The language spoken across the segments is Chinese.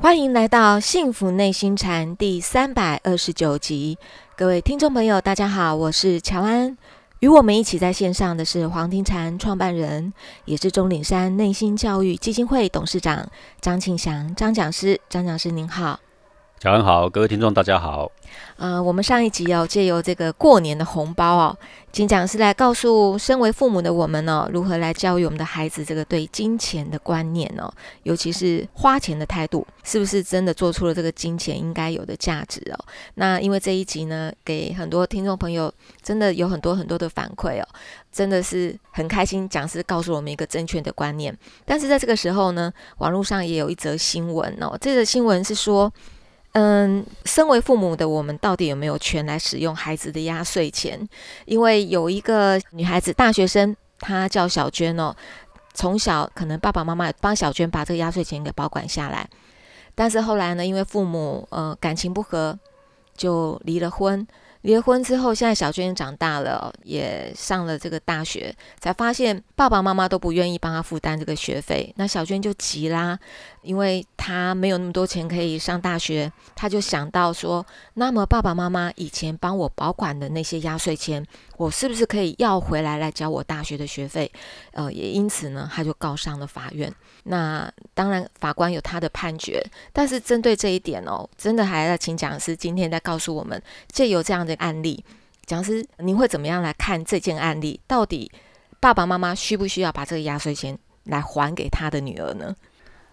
欢迎来到《幸福内心禅》第三百二十九集，各位听众朋友，大家好，我是乔安。与我们一起在线上的是黄庭禅创办人，也是钟岭山内心教育基金会董事长张庆祥张讲师。张讲师您好。早上好，各位听众，大家好。呃，我们上一集哦，借由这个过年的红包哦，金讲师来告诉身为父母的我们呢，如何来教育我们的孩子这个对金钱的观念哦，尤其是花钱的态度，是不是真的做出了这个金钱应该有的价值哦？那因为这一集呢，给很多听众朋友真的有很多很多的反馈哦，真的是很开心，讲师告诉我们一个正确的观念。但是在这个时候呢，网络上也有一则新闻哦，这个新闻是说。嗯，身为父母的我们，到底有没有权来使用孩子的压岁钱？因为有一个女孩子，大学生，她叫小娟哦。从小可能爸爸妈妈帮小娟把这个压岁钱给保管下来，但是后来呢，因为父母呃感情不和，就离了婚。离婚之后，现在小娟长大了，也上了这个大学，才发现爸爸妈妈都不愿意帮她负担这个学费。那小娟就急啦，因为她没有那么多钱可以上大学，她就想到说，那么爸爸妈妈以前帮我保管的那些压岁钱，我是不是可以要回来来交我大学的学费？呃，也因此呢，他就告上了法院。那当然，法官有他的判决，但是针对这一点哦，真的还要请讲师今天再告诉我们，借由这样的案例，讲师您会怎么样来看这件案例？到底爸爸妈妈需不需要把这个压岁钱来还给他的女儿呢？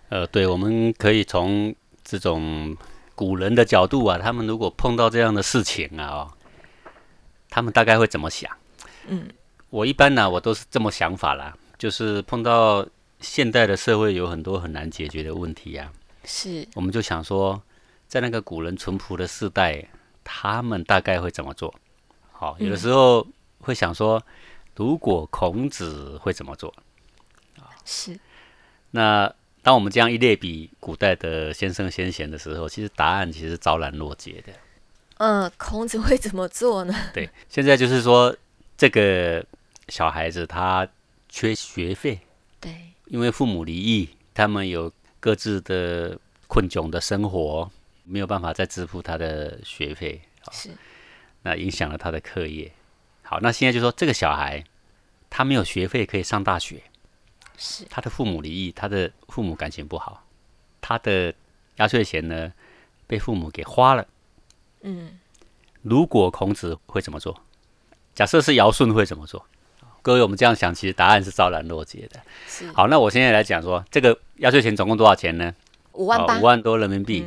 呃，对，我们可以从这种古人的角度啊，他们如果碰到这样的事情啊，他们大概会怎么想？嗯，我一般呢，我都是这么想法啦，就是碰到。现代的社会有很多很难解决的问题呀，是，我们就想说，在那个古人淳朴的时代，他们大概会怎么做？好，有的时候会想说，如果孔子会怎么做？啊，是。那当我们这样一类比古代的先生先贤的时候，其实答案其实昭然若揭的。嗯，孔子会怎么做呢？对，现在就是说，这个小孩子他缺学费。对。因为父母离异，他们有各自的困窘的生活，没有办法再支付他的学费，是，那影响了他的课业。好，那现在就说这个小孩，他没有学费可以上大学，是，他的父母离异，他的父母感情不好，他的压岁钱呢被父母给花了。嗯，如果孔子会怎么做？假设是尧舜会怎么做？各位，我们这样想，其实答案是昭然若揭的。好，那我现在来讲说，这个压岁钱总共多少钱呢？五万八，五万多人民币。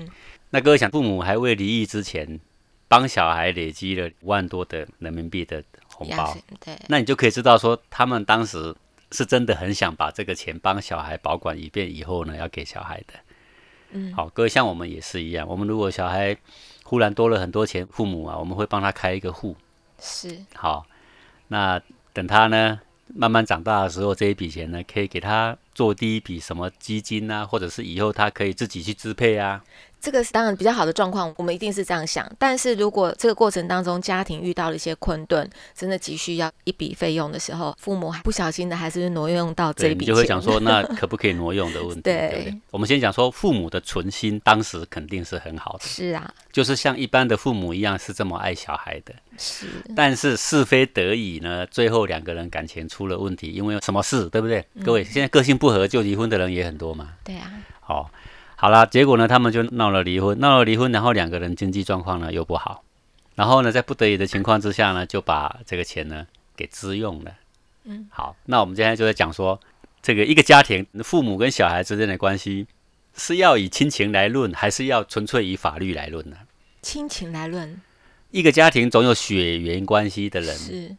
那各位想，父母还未离异之前，帮小孩累积了五万多的人民币的红包，对，那你就可以知道说，他们当时是真的很想把这个钱帮小孩保管，以便以后呢要给小孩的。嗯，好，各位像我们也是一样，我们如果小孩忽然多了很多钱，父母啊，我们会帮他开一个户。是好，那。等他呢慢慢长大的时候，这一笔钱呢，可以给他做第一笔什么基金啊，或者是以后他可以自己去支配啊。这个是当然比较好的状况，我们一定是这样想。但是如果这个过程当中家庭遇到了一些困顿，真的急需要一笔费用的时候，父母不小心的还是挪用到这笔钱，就会想说那 可不可以挪用的问题。对，我们先讲说父母的存心当时肯定是很好的，是啊，就是像一般的父母一样是这么爱小孩的。是，但是是非得已呢，最后两个人感情出了问题，因为什么事，对不对？各位现在个性不合就离婚的人也很多嘛。对啊，好。好了，结果呢，他们就闹了离婚，闹了离婚，然后两个人经济状况呢又不好，然后呢，在不得已的情况之下呢，就把这个钱呢给支用了。嗯，好，那我们今天就在讲说，这个一个家庭父母跟小孩之间的关系是要以亲情来论，还是要纯粹以法律来论呢？亲情来论，一个家庭总有血缘关系的人。是，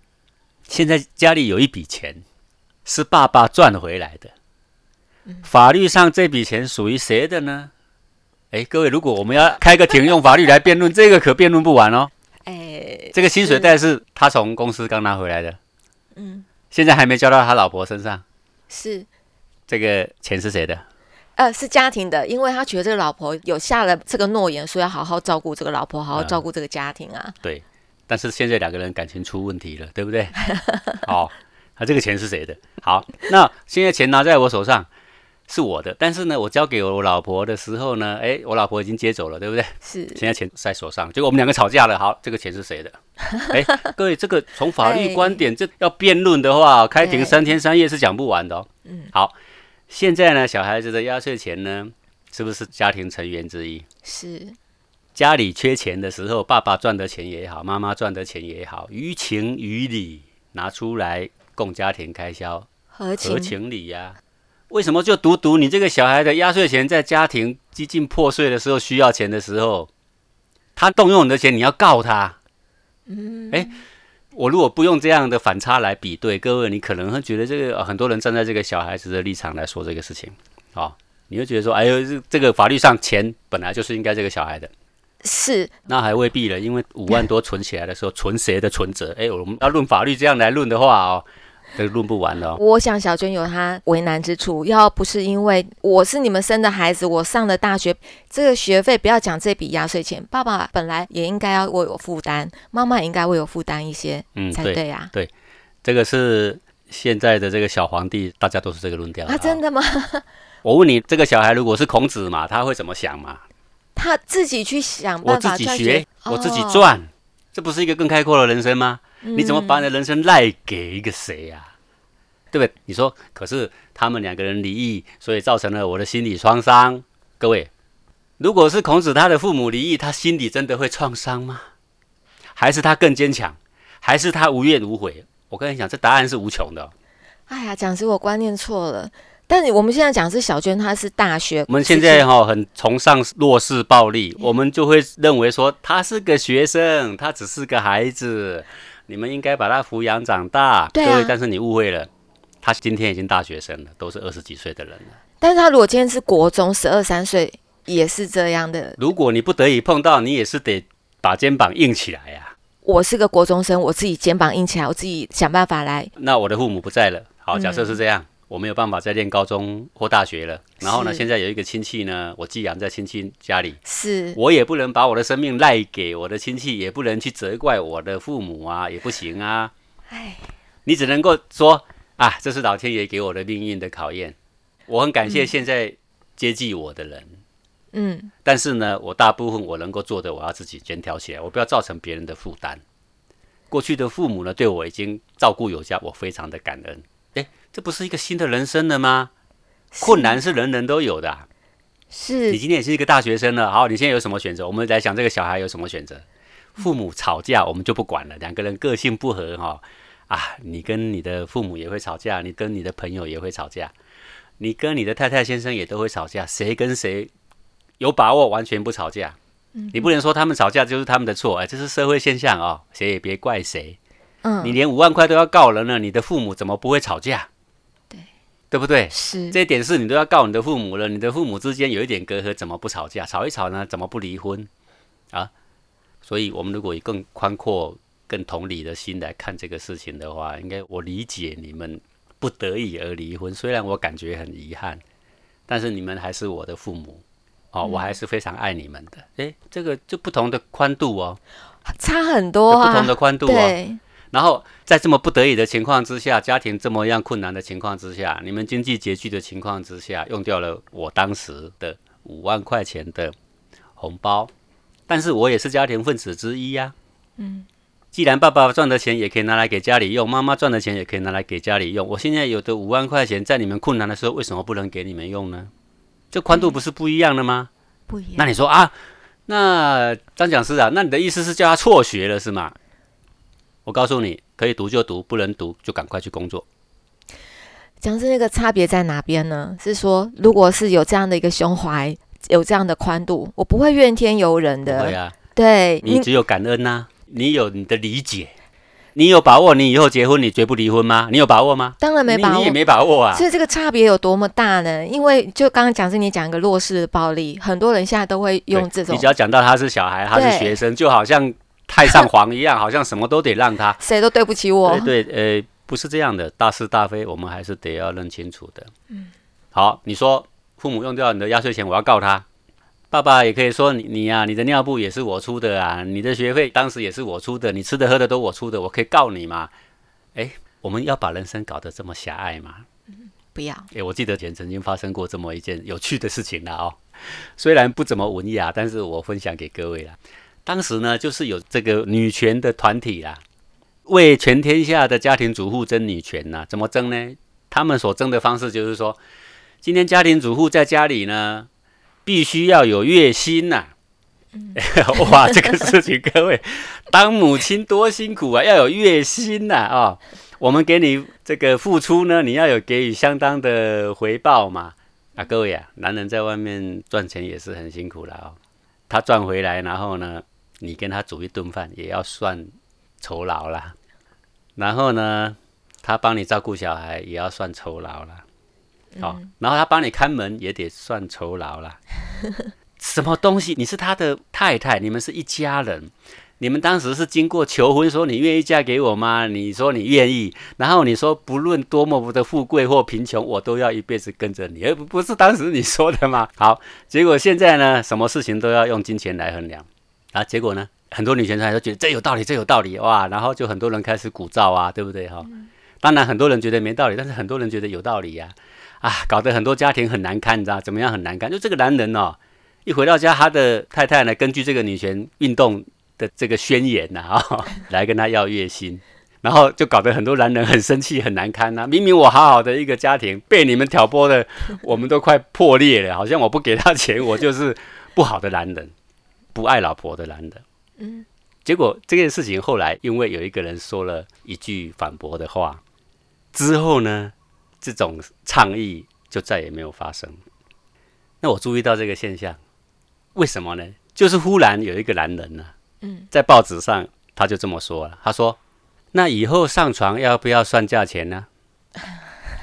现在家里有一笔钱是爸爸赚回来的。法律上这笔钱属于谁的呢？哎，各位，如果我们要开个庭用法律来辩论，这个可辩论不完哦。哎，这个薪水袋是他从公司刚拿回来的，嗯，现在还没交到他老婆身上。是，这个钱是谁的？呃，是家庭的，因为他觉得这个老婆有下了这个诺言，说要好好照顾这个老婆，好好照顾这个家庭啊。对，但是现在两个人感情出问题了，对不对？好，那这个钱是谁的？好，那现在钱拿在我手上。是我的，但是呢，我交给我老婆的时候呢，哎，我老婆已经接走了，对不对？是。现在钱在手上，结果我们两个吵架了。好，这个钱是谁的？哎，各位，这个从法律观点，这要辩论的话，开庭三天三夜是讲不完的哦。嗯。好，现在呢，小孩子的压岁钱呢，是不是家庭成员之一？是。家里缺钱的时候，爸爸赚的钱也好，妈妈赚的钱也好，于情于理拿出来供家庭开销，合情理呀。为什么就独独你这个小孩的压岁钱，在家庭几近破碎的时候需要钱的时候，他动用你的钱，你要告他？嗯，哎，我如果不用这样的反差来比对，各位，你可能会觉得这个很多人站在这个小孩子的立场来说这个事情，啊，你会觉得说，哎呦，这这个法律上钱本来就是应该这个小孩的，是，那还未必了，因为五万多存起来的时候，存谁的存折？哎，我们要论法律这样来论的话哦。都论不完的。我想小娟有她为难之处，要不是因为我是你们生的孩子，我上了大学，这个学费不要讲这笔压岁钱，爸爸本来也应该要为我负担，妈妈也应该为我负担一些，嗯，才对呀。对，这个是现在的这个小皇帝，大家都是这个论调啊？真的吗？我问你，这个小孩如果是孔子嘛，他会怎么想嘛？他自己去想办法，我自己学，我自己赚，这不是一个更开阔的人生吗？你怎么把你的人生赖给一个谁呀？对不对？你说，可是他们两个人离异，所以造成了我的心理创伤。各位，如果是孔子他的父母离异，他心里真的会创伤吗？还是他更坚强？还是他无怨无悔？我跟你讲，这答案是无穷的。哎呀，讲师，我观念错了。但我们现在讲是小娟，她是大学。我们现在哈很崇尚弱势暴力，我们就会认为说她是个学生，她只是个孩子。你们应该把他抚养长大，对啊。但是你误会了，他今天已经大学生了，都是二十几岁的人了。但是他如果今天是国中，十二三岁，也是这样的。如果你不得已碰到，你也是得把肩膀硬起来呀。我是个国中生，我自己肩膀硬起来，我自己想办法来。那我的父母不在了，好，假设是这样。我没有办法再念高中或大学了。然后呢，现在有一个亲戚呢，我寄养在亲戚家里，是我也不能把我的生命赖给我的亲戚，也不能去责怪我的父母啊，也不行啊。哎，你只能够说啊，这是老天爷给我的命运的考验。我很感谢现在接济我的人，嗯，但是呢，我大部分我能够做的，我要自己肩挑起来，我不要造成别人的负担。过去的父母呢，对我已经照顾有加，我非常的感恩。这不是一个新的人生了吗？困难是人人都有的。是你今天也是一个大学生了，好，你现在有什么选择？我们来想这个小孩有什么选择？父母吵架，我们就不管了。两个人个性不合，哈啊，你跟你的父母也会吵架，你跟你的朋友也会吵架，你跟你的太太先生也都会吵架。谁跟谁有把握完全不吵架？你不能说他们吵架就是他们的错，哎，这是社会现象啊，谁也别怪谁。嗯，你连五万块都要告人了，你的父母怎么不会吵架？对不对？是这点是你都要告你的父母了，你的父母之间有一点隔阂，怎么不吵架？吵一吵呢，怎么不离婚？啊！所以，我们如果以更宽阔、更同理的心来看这个事情的话，应该我理解你们不得已而离婚，虽然我感觉很遗憾，但是你们还是我的父母哦，我还是非常爱你们的。诶，这个就不同的宽度哦，差很多啊，不同的宽度哦。然后在这么不得已的情况之下，家庭这么样困难的情况之下，你们经济拮据的情况之下，用掉了我当时的五万块钱的红包，但是我也是家庭分子之一呀。嗯，既然爸爸赚的钱也可以拿来给家里用，妈妈赚的钱也可以拿来给家里用，我现在有的五万块钱，在你们困难的时候，为什么不能给你们用呢？这宽度不是不一样的吗？不一样。那你说啊，那张讲师啊，那你的意思是叫他辍学了是吗？我告诉你，可以读就读，不能读就赶快去工作。讲是那个差别在哪边呢？是说，如果是有这样的一个胸怀，有这样的宽度，我不会怨天尤人的。对啊，对你只有感恩呐，你有你的理解，你有把握，你以后结婚你绝不离婚吗？你有把握吗？当然没把握，你也没把握啊。所以这个差别有多么大呢？因为就刚刚讲是你讲一个弱势的暴力，很多人现在都会用这种。你只要讲到他是小孩，他是学生，就好像。太上皇一样，好像什么都得让他，谁都对不起我。对，呃，不是这样的，大是大非，我们还是得要认清楚的。嗯，好，你说父母用掉你的压岁钱，我要告他。爸爸也可以说你你呀，你的尿布也是我出的啊，你的学费当时也是我出的，你吃的喝的都我出的，我可以告你吗？哎，我们要把人生搞得这么狭隘吗？不要。哎，我记得前曾经发生过这么一件有趣的事情了哦，虽然不怎么文雅，但是我分享给各位了。当时呢，就是有这个女权的团体啦，为全天下的家庭主妇争女权呐。怎么争呢？他们所争的方式就是说，今天家庭主妇在家里呢，必须要有月薪呐。哇，这个事情，各位，当母亲多辛苦啊，要有月薪呐啊。我们给你这个付出呢，你要有给予相当的回报嘛。啊，各位啊，男人在外面赚钱也是很辛苦的哦。他赚回来，然后呢，你跟他煮一顿饭也要算酬劳啦。然后呢，他帮你照顾小孩也要算酬劳啦。好，然后他帮你看门也得算酬劳啦。什么东西？你是他的太太，你们是一家人。你们当时是经过求婚，说你愿意嫁给我吗？你说你愿意，然后你说不论多么的富贵或贫穷，我都要一辈子跟着你，而不不是当时你说的吗？好，结果现在呢，什么事情都要用金钱来衡量啊？结果呢，很多女权派都觉得这有道理，这有道理哇，然后就很多人开始鼓噪啊，对不对哈？当然很多人觉得没道理，但是很多人觉得有道理呀，啊，搞得很多家庭很难堪，你知道怎么样很难堪？就这个男人哦，一回到家，他的太太呢，根据这个女权运动。的这个宣言呐，啊，来跟他要月薪，然后就搞得很多男人很生气、很难堪呐。明明我好好的一个家庭，被你们挑拨的，我们都快破裂了。好像我不给他钱，我就是不好的男人，不爱老婆的男人。嗯，结果这件事情后来，因为有一个人说了一句反驳的话，之后呢，这种倡议就再也没有发生。那我注意到这个现象，为什么呢？就是忽然有一个男人呢。在报纸上他就这么说了，他说：“那以后上床要不要算价钱呢？”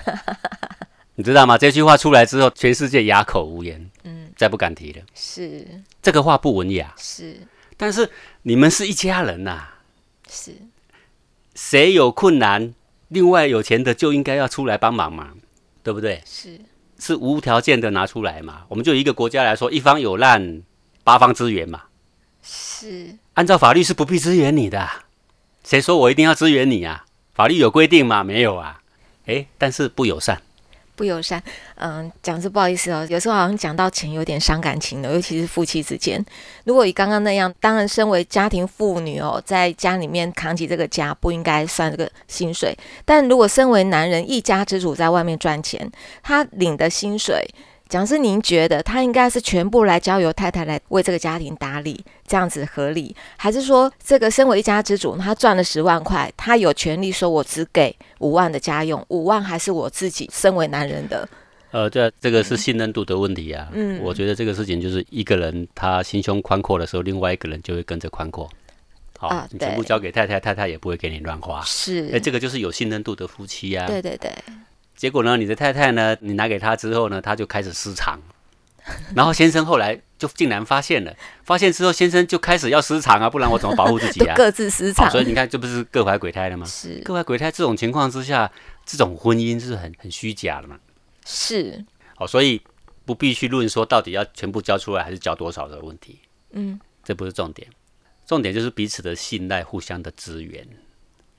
你知道吗？这句话出来之后，全世界哑口无言，嗯，再不敢提了。是这个话不文雅，是，但是你们是一家人呐，是，谁有困难，另外有钱的就应该要出来帮忙嘛，对不对？是，是无条件的拿出来嘛。我们就一个国家来说，一方有难，八方支援嘛。是。按照法律是不必支援你的，谁说我一定要支援你啊？法律有规定吗？没有啊。诶，但是不友善，不友善。嗯，讲是不好意思哦，有时候好像讲到钱有点伤感情的，尤其是夫妻之间。如果以刚刚那样，当然身为家庭妇女哦，在家里面扛起这个家，不应该算这个薪水。但如果身为男人一家之主，在外面赚钱，他领的薪水。讲是您觉得他应该是全部来交由太太来为这个家庭打理，这样子合理，还是说这个身为一家之主，他赚了十万块，他有权利说我只给五万的家用，五万还是我自己身为男人的？呃，这这个是信任度的问题啊。嗯，我觉得这个事情就是一个人他心胸宽阔的时候，另外一个人就会跟着宽阔。好，你全部交给太太，太太也不会给你乱花。是，哎，这个就是有信任度的夫妻呀。对对对。结果呢？你的太太呢？你拿给他之后呢，他就开始失常。然后先生后来就竟然发现了，发现之后先生就开始要失常啊，不然我怎么保护自己啊？各自失常。所以你看，这不是各怀鬼胎了吗？是各怀鬼胎这种情况之下，这种婚姻是很很虚假的嘛？是。好，所以不必去论说到底要全部交出来还是交多少的问题。嗯，这不是重点，重点就是彼此的信赖、互相的支援，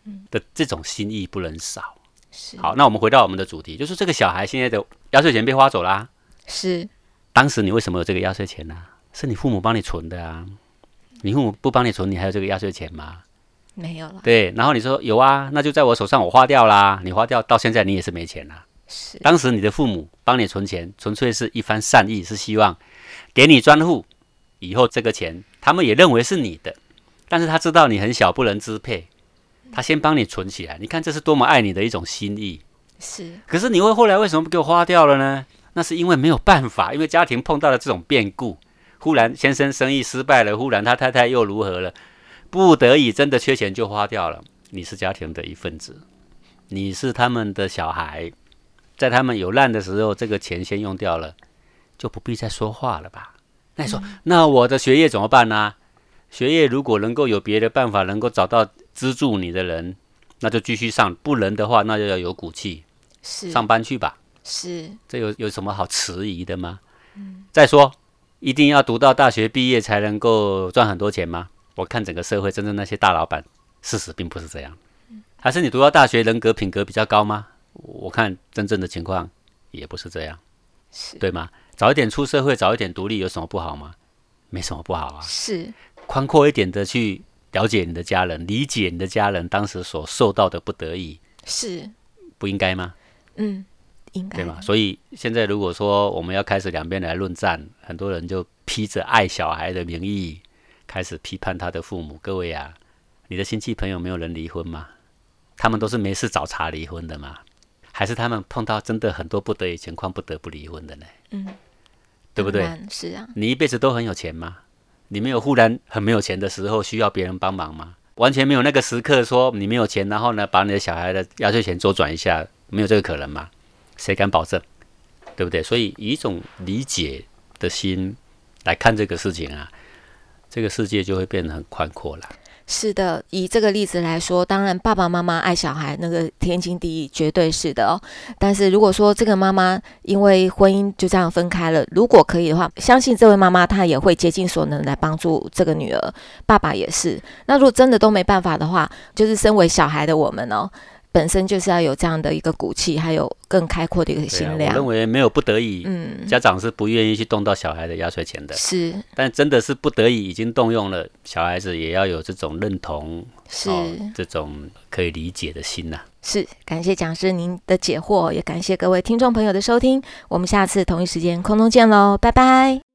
嗯的这种心意不能少。好，那我们回到我们的主题，就是这个小孩现在的压岁钱被花走啦。是，当时你为什么有这个压岁钱呢？是你父母帮你存的啊。你父母不帮你存，你还有这个压岁钱吗？没有了。对，然后你说有啊，那就在我手上，我花掉啦。你花掉到现在，你也是没钱啦。是，当时你的父母帮你存钱，纯粹是一番善意，是希望给你专户，以后这个钱他们也认为是你的，但是他知道你很小，不能支配。他先帮你存起来，你看这是多么爱你的一种心意。是，可是你会后来为什么不给我花掉了呢？那是因为没有办法，因为家庭碰到了这种变故，忽然先生生意失败了，忽然他太太又如何了，不得已真的缺钱就花掉了。你是家庭的一份子，你是他们的小孩，在他们有难的时候，这个钱先用掉了，就不必再说话了吧？那你说，那我的学业怎么办呢？学业如果能够有别的办法，能够找到。资助你的人，那就继续上；不能的话，那就要有骨气，是上班去吧。是，这有有什么好迟疑的吗？嗯。再说，一定要读到大学毕业才能够赚很多钱吗？我看整个社会真正那些大老板，事实并不是这样。还是你读到大学，人格品格比较高吗？我看真正的情况也不是这样，是对吗？早一点出社会，早一点独立，有什么不好吗？没什么不好啊。是宽阔一点的去了解你的家人，理解你的家人当时所受到的不得已，是，不应该吗？嗯，应该对吗？所以现在如果说我们要开始两边来论战，很多人就披着爱小孩的名义开始批判他的父母。各位啊，你的亲戚朋友没有人离婚吗？他们都是没事找茬离婚的吗？还是他们碰到真的很多不得已情况不得不离婚的呢？嗯，对不对？是啊，你一辈子都很有钱吗？你没有忽然很没有钱的时候需要别人帮忙吗？完全没有那个时刻说你没有钱，然后呢把你的小孩的压岁钱周转一下，没有这个可能吗？谁敢保证？对不对？所以以一种理解的心来看这个事情啊，这个世界就会变得很宽阔了。是的，以这个例子来说，当然爸爸妈妈爱小孩那个天经地义，绝对是的哦。但是如果说这个妈妈因为婚姻就这样分开了，如果可以的话，相信这位妈妈她也会竭尽所能来帮助这个女儿。爸爸也是。那如果真的都没办法的话，就是身为小孩的我们哦。本身就是要有这样的一个骨气，还有更开阔的一个心量。我认为没有不得已，嗯，家长是不愿意去动到小孩的压岁钱的。是，但真的是不得已已经动用了，小孩子也要有这种认同，是这种可以理解的心呐。是，感谢讲师您的解惑，也感谢各位听众朋友的收听。我们下次同一时间空中见喽，拜拜。